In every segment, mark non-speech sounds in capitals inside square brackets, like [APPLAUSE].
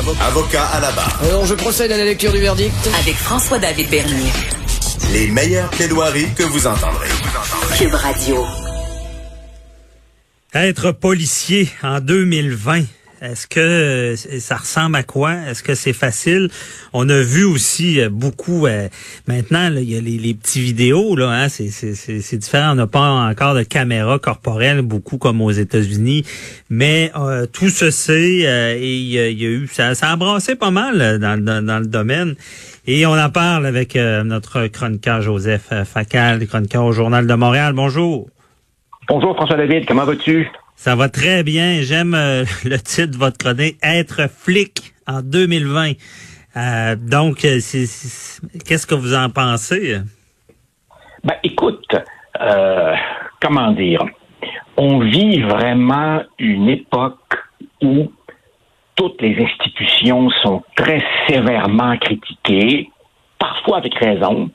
Avocat à la barre. Alors, je procède à la lecture du verdict. Avec François-David Bernier. Les meilleures plaidoiries que vous entendrez. Cube Radio. Être policier en 2020. Est-ce que euh, ça ressemble à quoi? Est-ce que c'est facile? On a vu aussi euh, beaucoup, euh, maintenant, il y a les, petits vidéos, là, hein, c'est différent. On n'a pas encore de caméra corporelle, beaucoup comme aux États-Unis. Mais tout se sait et il y, a eu, ça, a embrassé pas mal dans, dans, le domaine. Et on en parle avec notre chroniqueur Joseph Facal, chroniqueur au Journal de Montréal. Bonjour. Bonjour François David, comment vas-tu? Ça va très bien. J'aime euh, [LAUGHS] le titre de votre chronique, Être flic en 2020. Euh, donc, euh, qu'est-ce que vous en pensez? Ben, écoute, comment dire? On vit vraiment une époque où toutes les institutions sont très sévèrement critiquées, parfois avec raison,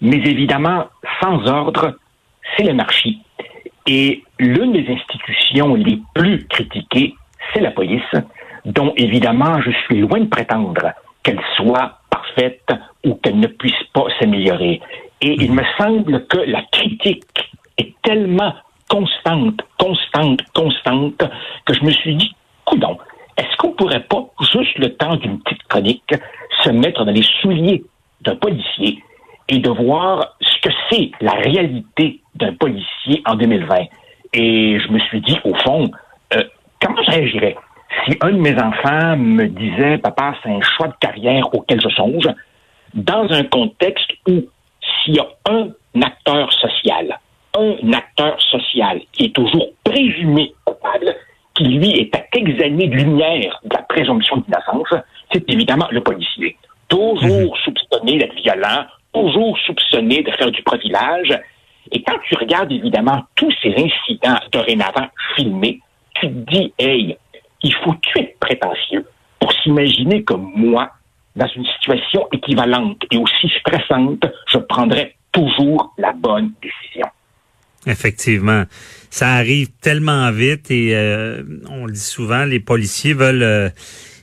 mais évidemment, sans ordre, c'est l'anarchie. Et l'une des institutions les plus critiquées, c'est la police, dont évidemment je suis loin de prétendre qu'elle soit parfaite ou qu'elle ne puisse pas s'améliorer. Et il me semble que la critique est tellement constante, constante, constante, que je me suis dit, coudon, est-ce qu'on pourrait pas, juste le temps d'une petite chronique, se mettre dans les souliers d'un policier et de voir ce que c'est la réalité d'un policier en 2020. Et je me suis dit, au fond, euh, comment je réagirais si un de mes enfants me disait, papa, c'est un choix de carrière auquel je songe, dans un contexte où s'il y a un acteur social, un acteur social qui est toujours présumé coupable, qui lui est à quelques années de lumière de la présomption d'innocence, c'est évidemment le policier. Toujours mhm. soupçonné d'être violent, toujours soupçonné de faire du profilage. Et quand tu regardes évidemment tous ces incidents dorénavant filmés, tu te dis, hey, il faut tuer être prétentieux pour s'imaginer que moi, dans une situation équivalente et aussi stressante, je prendrais toujours la bonne décision. Effectivement, ça arrive tellement vite et euh, on le dit souvent, les policiers veulent euh,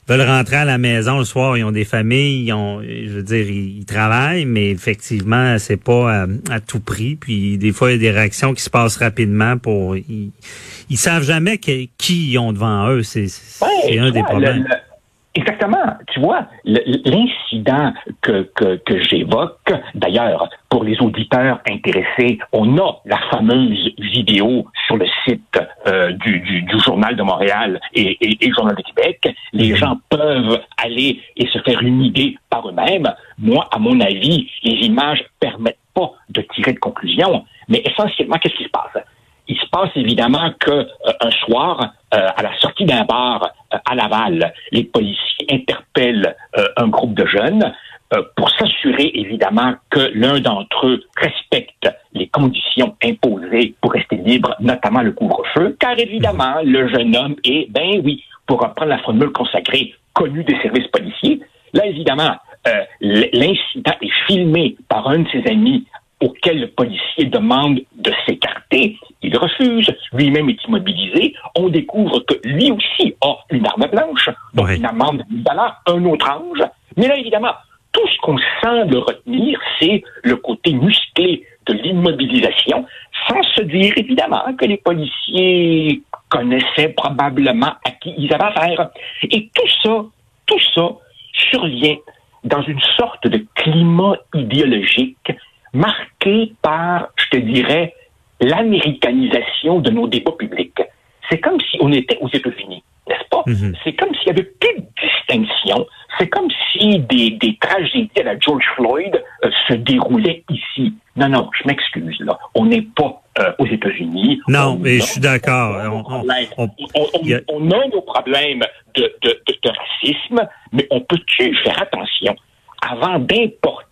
veulent rentrer à la maison le soir, ils ont des familles, ils ont, je veux dire, ils, travaillent, mais effectivement, c'est pas à, tout prix. Puis des fois, il y a des réactions qui se passent rapidement pour. Ils, ils savent jamais qui ils ont devant eux. C'est un des problèmes. Exactement. Tu vois, l'incident que, que, que j'évoque, d'ailleurs, pour les auditeurs intéressés, on a la fameuse vidéo sur le site euh, du, du, du, Journal de Montréal et, et, et, Journal de Québec. Les mhm. gens peuvent aller et se faire une idée par eux-mêmes. Moi, à mon avis, les images permettent pas de tirer de conclusion. Mais essentiellement, qu'est-ce qui se passe? Il se passe évidemment que euh, un soir, euh, à la sortie d'un bar euh, à Laval, les policiers interpellent un groupe de jeunes pour s'assurer évidemment que l'un d'entre eux respecte les conditions imposées pour rester libre, notamment le couvre-feu, car évidemment le jeune homme est, ben oui, pour reprendre la formule consacrée, connu des services policiers. Là, évidemment, l'incident est filmé par un de ses amis auquel le policier demande de s'écarter, il refuse, lui-même est immobilisé, on découvre que lui aussi a une arme blanche, donc une amende de un autre ange. Mais là, évidemment, tout ce qu'on semble retenir, c'est le côté musclé de l'immobilisation, sans se dire évidemment que les policiers connaissaient probablement à qui ils avaient affaire. Et tout ça, tout ça survient dans une sorte de climat idéologique par, je te dirais, l'américanisation de nos débats publics. C'est comme si on était aux États-Unis, n'est-ce pas? Mhm. C'est comme s'il y avait plus de distinction. C'est comme si des, des tragédies à la George Floyd euh, se déroulaient ici. Non, non, je m'excuse, là. On n'est pas euh, aux États-Unis. Non, mais je suis d'accord. On, on, a nos problèmes de, de, de racisme, mais on peut-tu faire attention? Avant d'importer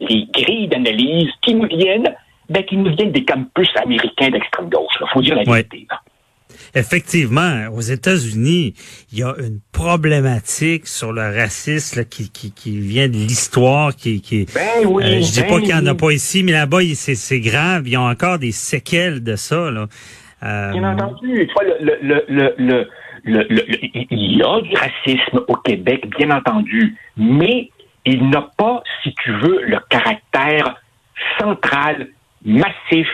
les grilles d'analyse qui nous viennent, ben, qui nous viennent des campus américains d'extrême gauche. Il faut dire la vérité. Effectivement, aux États-Unis, il y a une problématique sur le racisme qui, qui, qui, vient de l'histoire, qui, qui ben oui, euh, je dis pas ben qu'il n'y en a pas ici, mais là-bas, c'est grave. Ils ont encore des séquelles de ça. Là. Euh, Bien entendu. Tu vois, le, le, le, le, le, il y a du racisme au Québec, bien entendu, mais il n'a pas, si tu veux, le caractère central, massif,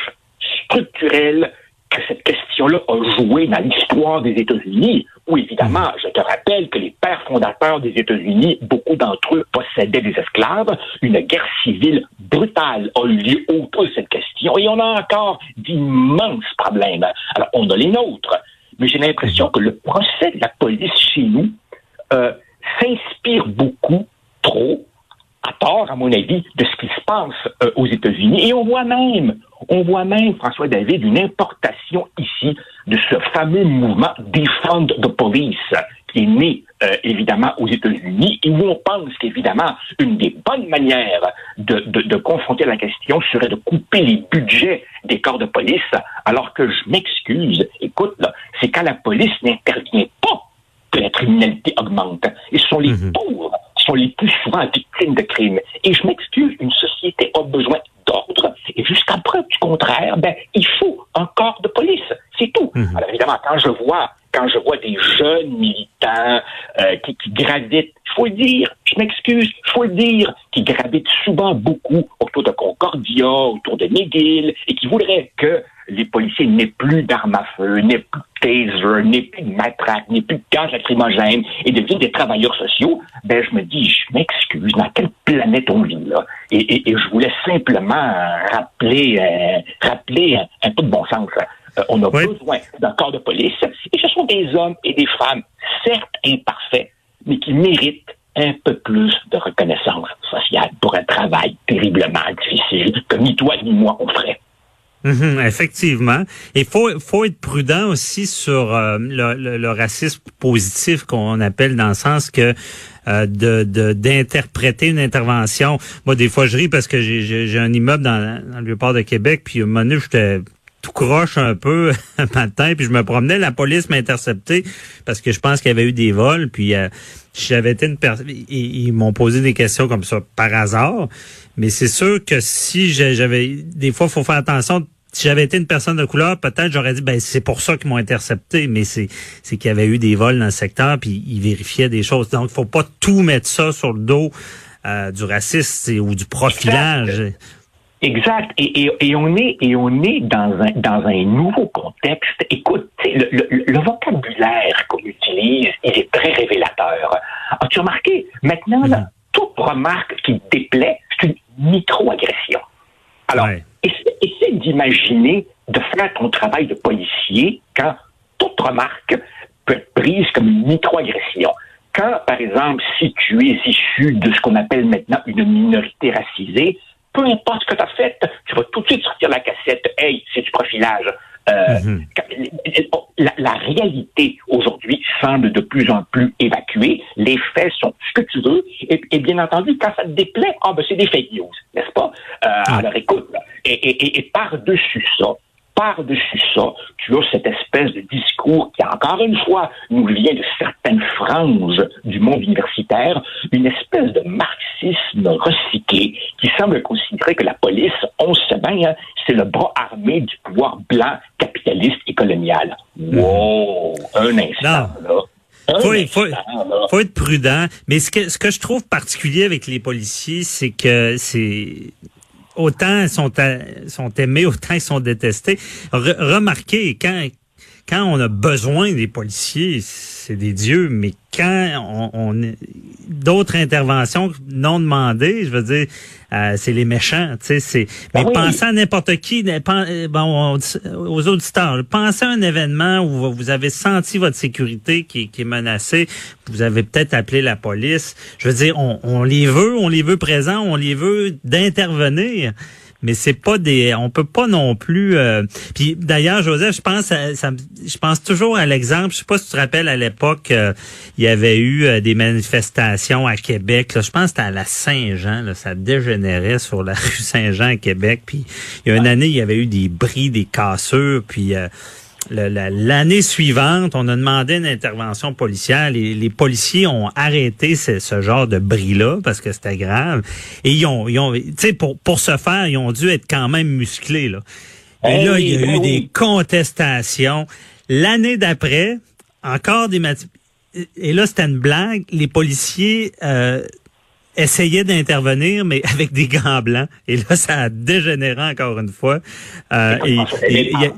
structurel que cette question-là a joué dans l'histoire des États-Unis, où évidemment, je te rappelle que les pères fondateurs des États-Unis, beaucoup d'entre eux possédaient des esclaves, une guerre civile brutale a eu lieu autour de cette question, et on a encore d'immenses problèmes. Alors, on a les nôtres, mais j'ai l'impression que le procès de la police chez nous euh, s'inspire beaucoup, trop, à tort, à mon avis, de ce qui se passe euh, aux États-Unis. Et on voit même, on voit même, François David, une importation ici de ce fameux mouvement Defund the Police qui est né euh, évidemment aux États-Unis et où on pense qu'évidemment une des bonnes manières de, de, de, confronter la question serait de couper les budgets des corps de police, alors que je m'excuse, écoute, c'est quand la police n'intervient pas que la criminalité augmente. Et ce sont les mm-hmm. pauvres sont les plus souvent victimes de crimes. Et je m'excuse, une société a besoin d'ordre. Et jusqu'à preuve du contraire, ben, il faut un corps de police. C'est tout. Mhm. Alors évidemment, quand je vois quand je vois des jeunes militants euh, qui, qui gravitent, faut le dire, je m'excuse, il faut le dire, qui gravitent souvent beaucoup autour de Concordia, autour de McGill, et qui voudraient que les policiers n'aient plus d'armes à feu, n'aient plus de taser, n'aient plus de matraque, n'aient plus de gaz lacrymogène et deviennent des travailleurs sociaux, ben je me dis, je m'excuse, dans quelle planète on vit là? Et, et, je voulais simplement rappeler, euh, rappeler un, peu de bon sens. Euh, on a besoin d'un corps de police et ce sont des hommes et des femmes, certes imparfaits, mais qui méritent un peu plus de reconnaissance sociale pour un travail terriblement difficile que ni toi ni moi on ferait. Mhm, effectivement. Il faut, faut être prudent aussi sur euh, le, le, racisme positif qu'on appelle dans le sens que euh, de d'interpréter une intervention. Moi, des fois, je ris parce que j'ai un immeuble dans, dans le port de Québec, puis un moment donné, j'étais tout croche un peu [LAUGHS] un matin, puis je me promenais, la police m'a intercepté parce que je pense qu'il y avait eu des vols, puis euh, j'avais été une personne, ils, m'ont posé des questions comme ça par hasard, mais c'est sûr que si j'avais, des fois, il faut faire attention. Si j'avais été une personne de couleur, peut-être j'aurais dit ben c'est pour ça qu'ils m'ont intercepté, mais c'est c'est qu'il y avait eu des vols dans le secteur puis ils vérifiaient des choses. Donc il faut pas tout mettre ça sur le dos euh, du racisme ou du profilage. Exact. Et, et, et, on est et on est dans un dans un nouveau contexte. Écoute, le, le, le, vocabulaire qu'on utilise, il est très révélateur. As-tu remarqué? Maintenant, là, mm-hmm. toute remarque qui déplaît, c'est une microagression. Alors, essaie, d'imaginer de faire ton travail de policier quand toute remarque peut être prise comme une microagression. Quand, par exemple, si tu es issu de ce qu'on appelle maintenant une minorité racisée, peu importe ce que tu as fait, tu vas tout de suite sortir la cassette. Hey, c'est du profilage. Euh, mhm. la, réalité aujourd'hui semble de plus en plus évacuée. Les faits sont ce que tu veux. Et, bien entendu, quand ça te déplaît, ah ben c'est des fake news, n'est-ce pas? Euh, alors écoute, et, et par-dessus ça, par-dessus ça, tu as cette espèce de discours qui, encore une fois, nous vient de certaines franges du monde universitaire, une espèce de marxisme recyclé qui semble considérer que la police, on sait bien, hein, c'est le bras armé du pouvoir blanc, capitaliste et colonial. Wow! Un instant, là. Faut, faut, faut, être prudent. Mais ce que, ce que je trouve particulier avec les policiers, c'est que c'est autant sont, sont aimés, autant ils sont détestés. remarquez, quand, quand on a besoin des policiers, c'est des dieux, mais quand on, d'autres interventions non demandées, je veux dire, euh, c'est les méchants, tu sais, c'est. Mais ah pensez à n'importe qui, euh, bon, aux auditeurs, pensez à un événement où vous avez senti votre sécurité qui, qui est menacée, vous avez peut-être appelé la police. Je veux dire, on, on les veut, on les veut présents, on les veut d'intervenir mais c'est pas des on peut pas non plus euh, puis d'ailleurs Joseph je pense ça, je pense toujours à l'exemple je sais pas si tu te rappelles à l'époque euh, il y avait eu euh, des manifestations à Québec là, je pense que c'était à la Saint-Jean là, ça dégénérait sur la [LAUGHS] rue Saint-Jean à Québec puis il y a une année il y avait eu des bris des cassures puis L'année suivante, on a demandé une intervention policière. Les, les policiers ont arrêté ce, ce genre de bris-là parce que c'était grave. Et ils ont, ils ont pour, pour ce faire, ils ont dû être quand même musclés. Là. Et là, il y a eu des contestations. L'année d'après, encore des. Et là, c'était une blague. Les policiers euh, essayaient d'intervenir, mais [LAUGHS] avec des gants blancs. Et là, ça a dégénéré encore une fois. Euh, et, et, et,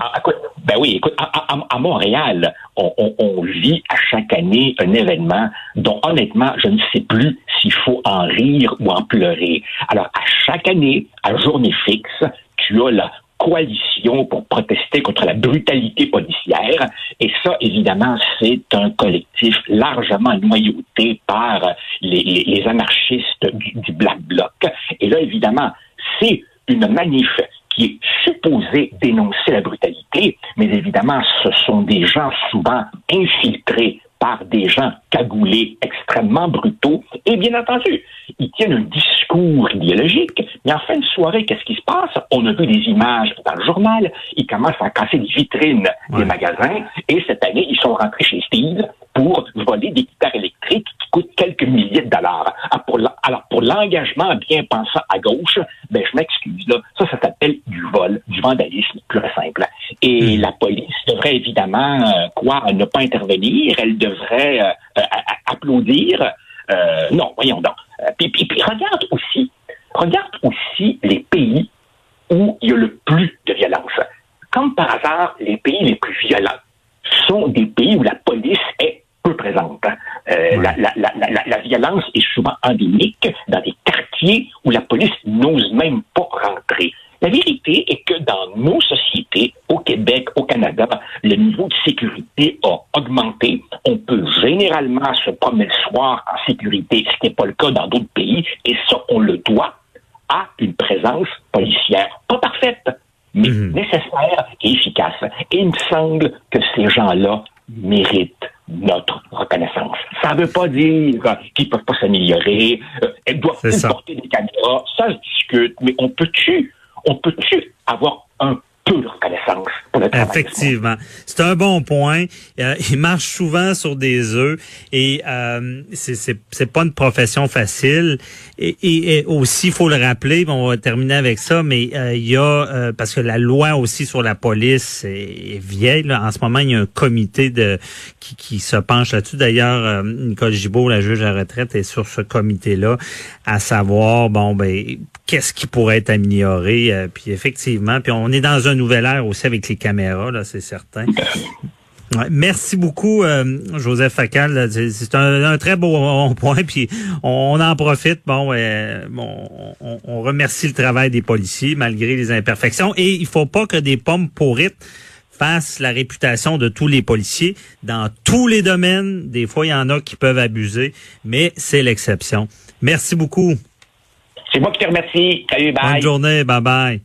ben oui, écoute, à, à, à Montréal, on, on, on, vit à chaque année un événement dont honnêtement, je ne sais plus s'il faut en rire ou en pleurer. Alors, à chaque année, à journée fixe, tu as la coalition pour protester contre la brutalité policière. Et ça, évidemment, c'est un collectif largement noyauté par les, anarchistes du Black Bloc. Et là, évidemment, c'est une manif qui est supposée dénoncer la brutalité, mais évidemment, ce sont des gens souvent infiltrés par des gens cagoulés extrêmement brutaux. Et bien entendu, ils tiennent un discours idéologique, mais en fin de soirée, qu'est-ce qui se passe? On a vu des images dans le journal, ils commencent à casser les vitrines ouais. des magasins, et cette année, ils sont rentrés chez Steve pour voler des guitares électriques qui coûtent quelques milliers de dollars. Alors, pour l'engagement bien pensant à gauche, ben, je m'excuse, là, ça, ça s'appelle du vol, du vandalisme pur et simple. Et mmh. la police devrait évidemment, euh, quoi, ne pas intervenir, elle devrait euh, euh, applaudir. Non, voyons donc. Puis, puis, puis, regarde aussi, regarde aussi les pays où il y a le plus de violence. Comme par hasard, les pays les plus violents sont des pays où la police est peu présente. Hein. Euh, ouais. la, la, la, la, violence est souvent endémique dans des quartiers où la police n'ose même pas rentrer. La vérité est que dans nos sociétés, au Québec, au Canada, le niveau de sécurité a augmenté. On peut généralement se promener le soir en sécurité, ce qui n'est pas le cas dans d'autres pays, et ça, on le doit à une présence policière. Pas parfaite, mais mmh. nécessaire et efficace. Et il me semble que ces gens-là méritent notre reconnaissance. Ça ne veut pas dire qu'ils ne peuvent pas s'améliorer, euh, elles doivent porter des caméras, ça se discute, mais on peut-tu, on peut-tu avoir un peu de. Effectivement. C'est un bon point. Euh, il marche souvent sur des œufs et euh, c'est pas une profession facile. Et, et, et aussi, il faut le rappeler, on va terminer avec ça, mais euh, il y a, euh, parce que la loi aussi sur la police est, est vieille, là. en ce moment, il y a un comité de qui, qui se penche là-dessus. D'ailleurs, euh, Nicole Gibault, la juge à retraite, est sur ce comité-là, à savoir, bon, ben, qu'est-ce qui pourrait être amélioré. Euh, puis effectivement, puis on est dans un nouvel ère aussi avec les caméras, là, c'est certain. Ouais, merci beaucoup, euh, Joseph Facal. C'est un, un, très beau point, puis on, en profite. Bon, euh, bon on, on, remercie le travail des policiers malgré les imperfections. Et il faut pas que des pommes pourrites fassent la réputation de tous les policiers dans tous les domaines. Des fois, il y en a qui peuvent abuser, mais c'est l'exception. Merci beaucoup. C'est moi qui te remercie. Salut, bye. Bonne journée. Bye bye.